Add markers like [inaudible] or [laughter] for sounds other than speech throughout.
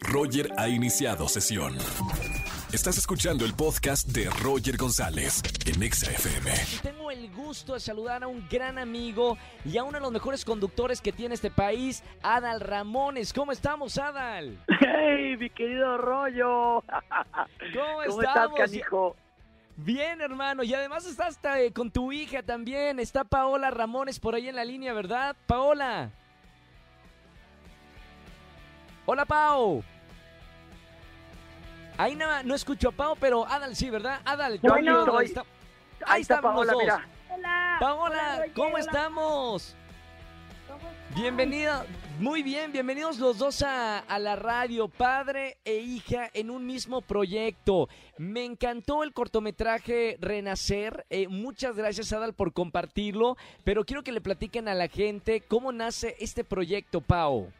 Roger ha iniciado sesión. Estás escuchando el podcast de Roger González en Exa FM. Y tengo el gusto de saludar a un gran amigo y a uno de los mejores conductores que tiene este país, Adal Ramones. ¿Cómo estamos, Adal? ¡Hey, mi querido Rollo! [laughs] ¿Cómo, ¿Cómo estás, canijo? Bien, hermano. Y además estás eh, con tu hija también. Está Paola Ramones por ahí en la línea, ¿verdad? Paola. Hola, Pao. Ahí no, no escucho a Pao, pero Adal sí, ¿verdad? Adal, No, ¿cómo no, está? ahí Ahí está estamos Paola, los dos. mira. Hola. Paola, Hola, ¿cómo hola. estamos? Bienvenida, muy bien, bienvenidos los dos a, a la radio, padre e hija en un mismo proyecto. Me encantó el cortometraje Renacer, eh, muchas gracias Adal por compartirlo, pero quiero que le platiquen a la gente cómo nace este proyecto, Pau.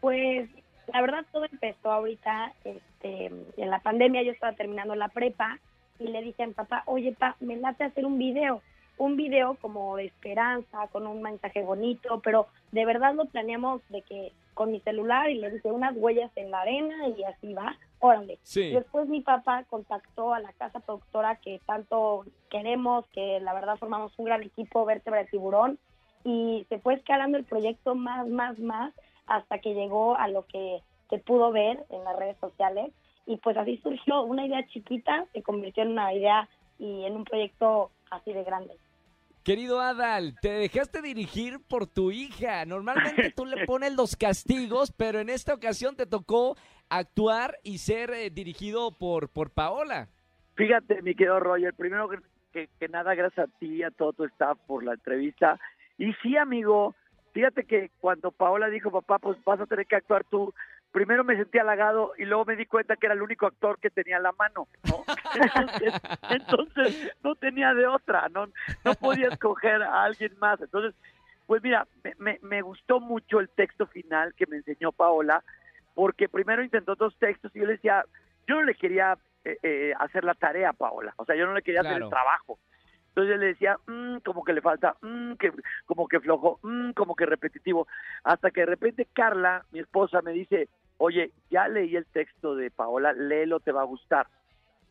Pues la verdad todo empezó ahorita, este, en la pandemia yo estaba terminando la prepa y le dije a mi papá, oye pa, me late hacer un video, un video como de esperanza, con un mensaje bonito, pero de verdad lo planeamos de que con mi celular y le dije unas huellas en la arena y así va, órale. Sí. Después mi papá contactó a la casa productora que tanto queremos, que la verdad formamos un gran equipo, Vértebra de Tiburón, y se fue escalando el proyecto más, más, más, hasta que llegó a lo que se pudo ver en las redes sociales. Y pues así surgió una idea chiquita, se convirtió en una idea y en un proyecto así de grande. Querido Adal, te dejaste dirigir por tu hija. Normalmente tú le [laughs] pones los castigos, pero en esta ocasión te tocó actuar y ser eh, dirigido por, por Paola. Fíjate, mi querido Roger, primero que, que- que nada, gracias a ti y a todo tu staff por la entrevista. Y sí, amigo, fíjate que cuando Paola dijo, papá, pues vas a tener que actuar tú, primero me sentí halagado y luego me di cuenta que era el único actor que tenía la mano, ¿no? [laughs] Entonces, entonces no tenía de otra, no, no podía escoger a alguien más. Entonces, pues mira, me, me, me gustó mucho el texto final que me enseñó Paola, porque primero intentó dos textos y yo le decía, yo no le quería eh, eh, hacer la tarea a Paola, o sea, yo no le quería hacer el trabajo. Entonces yo le decía, "Mm, como que le falta, mm, que, como que flojo, mm, como que repetitivo. Hasta que de repente Carla, mi esposa, me dice, oye, ya leí el texto de Paola, léelo, te va a gustar.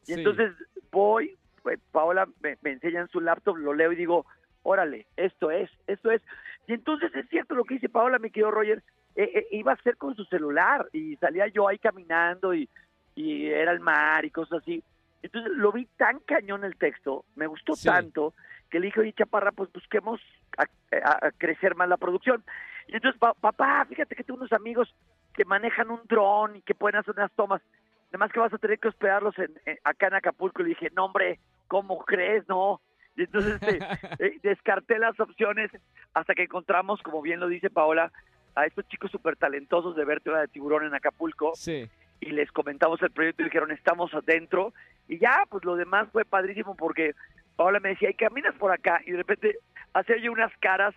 Y entonces voy, pues, Paola me, me enseña en su laptop, lo leo y digo, órale, esto es, esto es. Y entonces es cierto lo que dice Paola, mi querido Roger, eh, eh, iba a ser con su celular y salía yo ahí caminando y, y era el mar y cosas así. Entonces lo vi tan cañón el texto, me gustó Sí. tanto, que le dije, oye, Chaparra, pues busquemos a, a- a crecer más la producción. Y entonces, pa- papá, fíjate que tengo unos amigos que manejan un dron y que pueden hacer unas tomas. Además que vas a tener que hospedarlos en, en- acá en Acapulco. Le dije, no, hombre, ¿cómo crees? No. Y entonces este, [laughs] eh, descarté las opciones hasta que encontramos, como bien lo dice Paola, a estos chicos súper talentosos de vértebra de tiburón en Acapulco Sí. Y les comentamos el proyecto y dijeron, estamos adentro. Y ya, pues lo demás fue padrísimo porque Paola me decía, y caminas por acá. Y de repente hacía yo unas caras.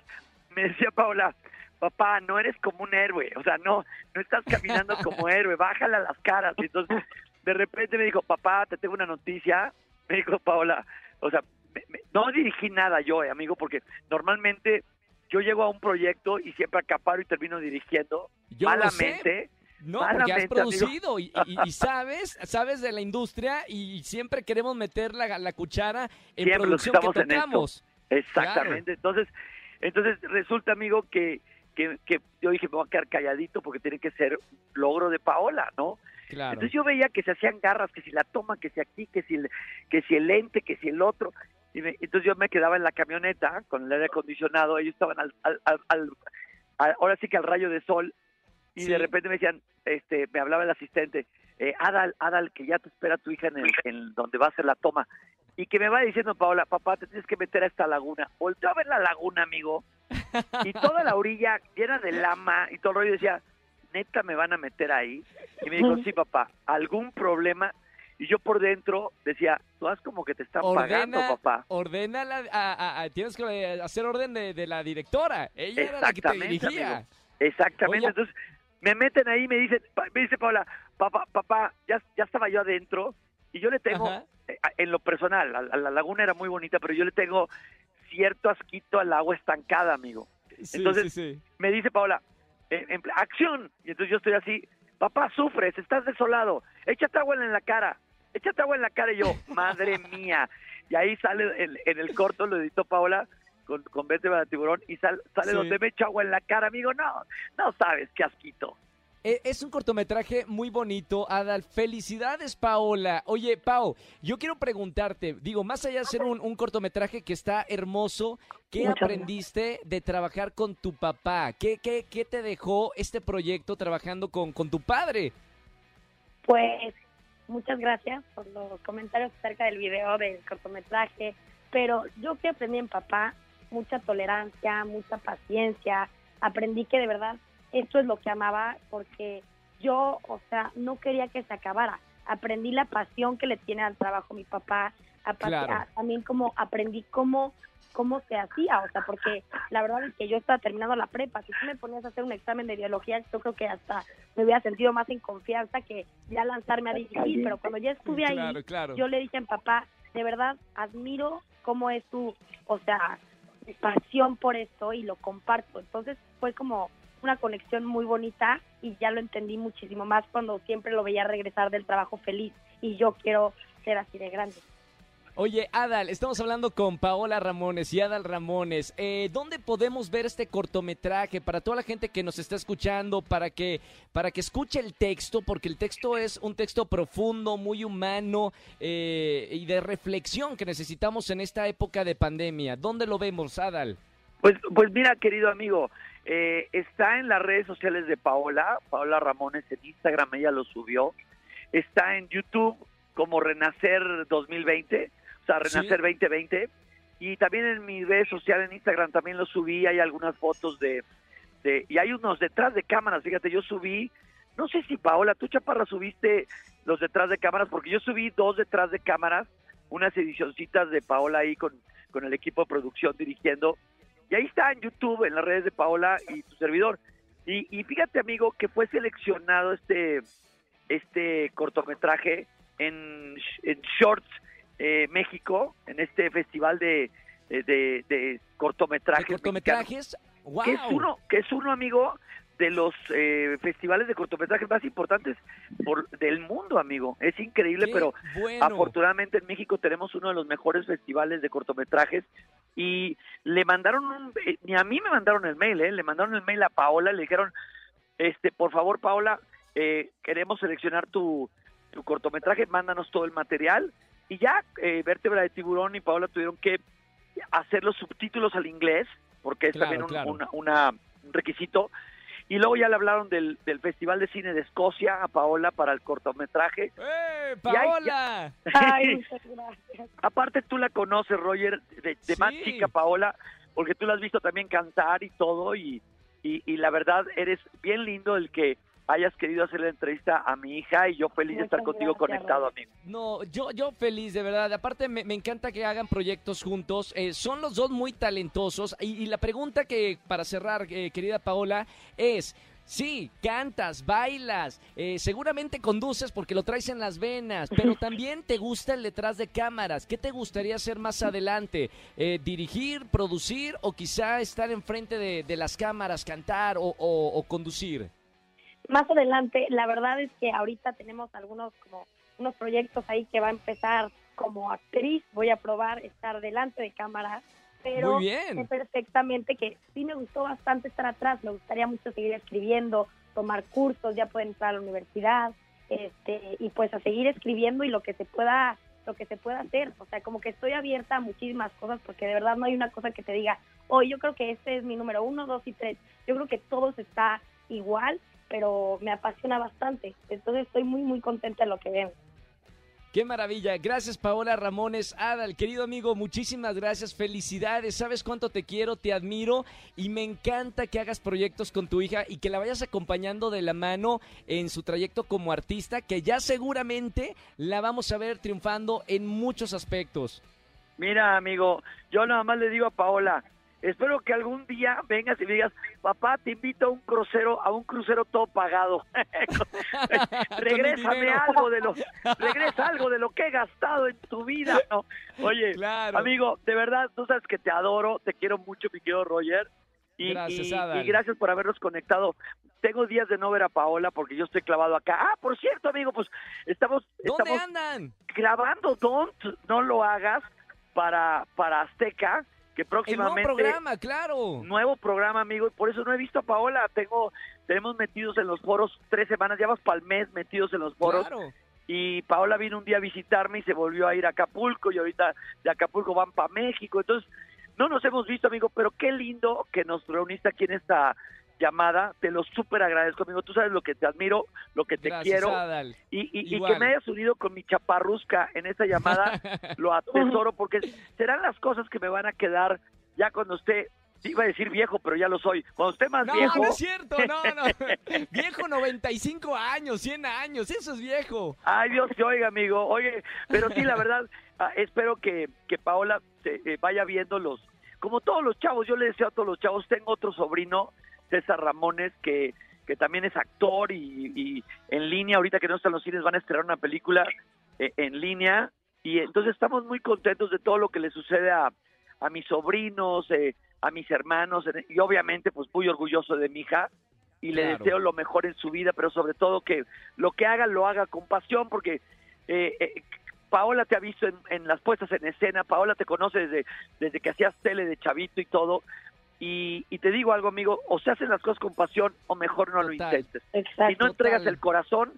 Me decía Paola, papá, no eres como un héroe. O sea, no, no estás caminando como [laughs] héroe. Bájale a las caras. Y entonces, de repente me dijo, papá, te tengo una noticia. Me dijo Paola, o sea, me- me- no dirigí nada yo, eh, amigo, porque normalmente yo llego a un proyecto y siempre acaparo y termino dirigiendo Yo malamente. No, porque has producido y, y- y [laughs] sabes, sabes de la industria y siempre queremos meter la, la cuchara en Siempre producción que en tocamos. Exactamente. Entonces, entonces resulta, amigo, que, que, que yo dije, me voy a quedar calladito porque tiene que ser logro de Paola, ¿no? Claro. Entonces yo veía que se hacían garras, que si la toma, que si aquí, que si el, que si el lente, que si el otro. Y me- entonces yo me quedaba en la camioneta con el aire acondicionado, ellos estaban al, al- al- al- al- ahora sí que al rayo de sol, y Sí. de repente me decían, este, me hablaba el asistente, eh, Adal, Adal, que ya te espera tu hija en, el, en donde va a hacer la toma. Y que me va diciendo Paola, papá, te tienes que meter a esta laguna. Volteo a ver la laguna, amigo, y toda la orilla llena de lama y todo el rollo. Decía, neta, me van a meter ahí. Y me dijo, sí, papá, algún problema. Y yo por dentro decía, tú haz como que te están pagando, papá. ordena la- a- a- a- tienes que eh, hacer orden de, de la directora. Ella era la que te dirigía. amigo. Exactamente. Oye. Entonces, me meten ahí y me dicen, me dice Paola, papá, papá, ya, ya estaba yo adentro y yo le tengo, Ajá. eh, en lo personal, la laguna era muy bonita, pero yo le tengo cierto asquito al agua estancada, amigo. Sí, Entonces- sí, sí. Me dice Paola, en acción. Y entonces yo estoy así, papá, sufres, estás desolado, échate agua en la cara, échate agua en la cara. Y yo, madre mía. Y ahí sale en, en el corto, lo editó Paola, con, con de Tiburón, y sal- sale Sí. donde me echo agua en la cara, amigo. No, no sabes qué asquito. Eh, Es un cortometraje muy bonito, Adal. Felicidades, Paola. Oye, Pao, yo quiero preguntarte, digo, más allá de ser un, un cortometraje que está hermoso, ¿qué Muchas aprendiste de trabajar con tu papá? ¿Qué, qué, qué te dejó este proyecto trabajando con, con tu padre? Pues muchas gracias por los comentarios acerca del video del cortometraje, pero yo que aprendí en papá mucha tolerancia, mucha paciencia, aprendí que de verdad esto es lo que amaba porque yo, o sea, no quería que se acabara. Aprendí la pasión que le tiene al trabajo mi papá, apa- Claro. a- también como aprendí cómo cómo se hacía, o sea, porque la verdad es que yo estaba terminando la prepa, si tú me ponías a hacer un examen de biología, yo creo que hasta me hubiera sentido más en confianza que ya lanzarme a dirigir, pero cuando ya estuve ahí, Claro, claro. yo le dije a mi papá, de verdad admiro cómo es tu, o sea, pasión por esto y lo comparto. Entonces fue como una conexión muy bonita y ya lo entendí muchísimo más cuando siempre lo veía regresar del trabajo feliz y yo quiero ser así de grande. Oye, Adal, estamos hablando con Paola Ramones y Adal Ramones. Eh, ¿Dónde podemos ver este cortometraje para toda la gente que nos está escuchando, para que, para que escuche el texto, porque el texto es un texto profundo, muy humano eh, y de reflexión que necesitamos en esta época de pandemia? ¿Dónde lo vemos, Adal? Pues, pues mira, querido amigo, eh, está en las redes sociales de Paola, Paola Ramones en Instagram, ella lo subió. Está en YouTube como Renacer 2020, o sea, Sí. Renacer 2020. Y también en mi red social en Instagram también lo subí, hay algunas fotos de, de... Y hay unos detrás de cámaras, fíjate, yo subí, no sé si Paola, tú Chaparra subiste los detrás de cámaras, porque yo subí dos detrás de cámaras, unas edicioncitas de Paola ahí con, con el equipo de producción dirigiendo. Y ahí está en YouTube, en las redes de Paola y tu servidor. Y, y fíjate, amigo, que fue seleccionado este, este cortometraje en, en Shorts eh, México, en este festival de, de, cortometrajes. ¿De cortometrajes? ¡Wow! Que es uno, que es uno, amigo, de los eh, festivales de cortometrajes más importantes por, del mundo, amigo. Es increíble, Qué pero bueno. Afortunadamente en México tenemos uno de los mejores festivales de cortometrajes y le mandaron un, eh, ni a mí me mandaron el mail, eh, le mandaron el mail a Paola, le dijeron, este, por favor Paola, eh, queremos seleccionar tu, tu cortometraje, mándanos todo el material y ya eh, Vértebra de Tiburón y Paola tuvieron que hacer los subtítulos al inglés porque es Claro, también un, claro. una- una- un requisito y luego ya le hablaron del, del Festival de Cine de Escocia a Paola para el cortometraje ¡Eh, Paola! [laughs] Ay, muchas gracias. Aparte tú la conoces, Roger, de, de más chica, Paola, porque tú la has visto también cantar y todo, y, y, y la verdad eres bien lindo el que hayas querido hacer la entrevista a mi hija y yo feliz de estar contigo gracias, conectado, Roger. amigo. No, yo, yo feliz, de verdad. Aparte, me, me encanta que hagan proyectos juntos. Eh, son los dos muy talentosos. Y, y la pregunta que, para cerrar, eh, querida Paola, es... Sí, cantas, bailas, eh, seguramente conduces porque lo traes en las venas, pero [laughs] también te gusta el detrás de cámaras. ¿Qué te gustaría hacer más adelante? Eh, ¿Dirigir, producir o quizá estar enfrente de, de las cámaras, cantar o, o- o conducir? Más adelante, la verdad es que ahorita tenemos algunos como unos proyectos ahí que va a empezar como actriz, voy a probar estar delante de cámara, pero Muy bien. sé perfectamente que sí me gustó bastante estar atrás, me gustaría mucho seguir escribiendo, tomar cursos, ya pueden entrar a la universidad, este, y pues a seguir escribiendo y lo que se pueda lo que se pueda hacer, o sea, como que estoy abierta a muchísimas cosas porque de verdad no hay una cosa que te diga, hoy yo creo que este es mi número uno, dos y tres, yo creo que todos está igual, pero me apasiona bastante, entonces estoy muy muy contenta de lo que ven. Qué maravilla. Gracias, Paola Ramones. Adal, querido amigo, muchísimas gracias. Felicidades. Sabes cuánto te quiero, te admiro y me encanta que hagas proyectos con tu hija y que la vayas acompañando de la mano en su trayecto como artista, que ya seguramente la vamos a ver triunfando en muchos aspectos. Mira, amigo, yo nada más le digo a Paola, espero que algún día vengas y me digas, papá, te invito a un crucero, a un crucero todo pagado. [laughs] Regrésame algo de lo, regresa algo de lo que he gastado en tu vida. ¿no? Oye, Claro. amigo, de verdad, tú sabes que te adoro, te quiero mucho, mi querido Roger. Y Gracias, y- y gracias por habernos conectado. Tengo días de no ver a Paola porque yo estoy clavado acá. Ah, por cierto, amigo, pues estamos, ¿Dónde estamos andan? grabando Don't, no lo hagas para, para Azteca, que El nuevo próximamente programa, claro. nuevo programa, amigo, y por eso no he visto a Paola. Tengo, tenemos metidos en los foros tres semanas, ya vamos para el mes metidos en los foros. Claro. Y Paola vino un día a visitarme y se volvió a ir a Acapulco y ahorita de Acapulco van para México. Entonces, no nos hemos visto, amigo, pero qué lindo que nos reuniste aquí en esta llamada. Te lo súper agradezco, amigo. Tú sabes lo que te admiro, lo que te Gracias, quiero. Adal. Y, y- que me hayas unido con mi chaparrusca en esta llamada, lo [laughs] atesoro porque serán las cosas que me van a quedar ya cuando esté, iba a decir viejo, pero ya lo soy, cuando esté más No, viejo. no es cierto, no, no. [laughs] Viejo 95 años, 100 años, eso es viejo. Ay, Dios te oiga, amigo. Oye, pero sí, la verdad, ah, espero que, que Paola se, eh, vaya viendo los, como todos los chavos, yo le deseo a todos los chavos, tengo otro sobrino, César Ramones, que, que también es actor y, y en línea, ahorita que no están los cines, van a estrenar una película eh, en línea. Y entonces estamos muy contentos de todo lo que le sucede a, a mis sobrinos, eh, a mis hermanos, y obviamente pues muy orgulloso de mi hija y le Claro. deseo lo mejor en su vida, pero sobre todo que lo que haga lo haga con pasión, porque eh, eh, Paola te ha visto en, en las puestas en escena, Paola te conoce desde, desde que hacías tele de chavito y todo, y, y te digo algo, amigo, o se hacen las cosas con pasión o mejor no lo intentes. Exacto. Si no entregas total. el corazón,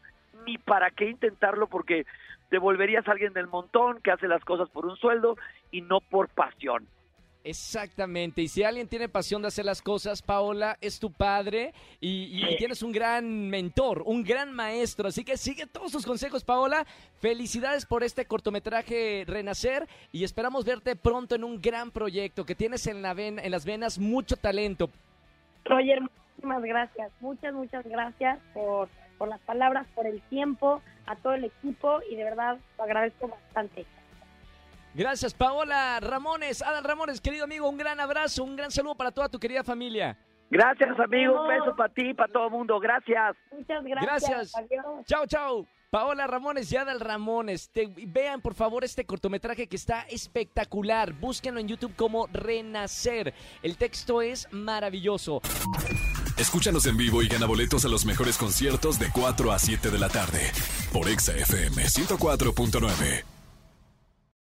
ni para qué intentarlo, porque te volverías alguien del montón que hace las cosas por un sueldo y no por pasión. Exactamente, y si alguien tiene pasión de hacer las cosas, Paola, es tu padre y, y tienes un gran mentor, un gran maestro, así que sigue todos sus consejos, Paola. Felicidades por este cortometraje Renacer y esperamos verte pronto en un gran proyecto que tienes en, la ven- en las venas mucho talento. Roger, muchísimas gracias. Muchas, muchas gracias por, por las palabras, por el tiempo, a todo el equipo y de verdad lo agradezco bastante. Gracias, Paola Ramones, Adal Ramones, querido amigo, un gran abrazo, un gran saludo para toda tu querida familia. Gracias, amigo. Un beso para ti y para todo el mundo. Gracias. Muchas gracias. Gracias. Adiós. Chao, chao. Paola Ramones y Adal Ramones. Te- vean por favor este cortometraje que está espectacular. Búsquenlo en YouTube como Renacer. El texto es maravilloso. Escúchanos en vivo y gana boletos a los mejores conciertos de 4 a 7 de la tarde por Exa FM 104.9.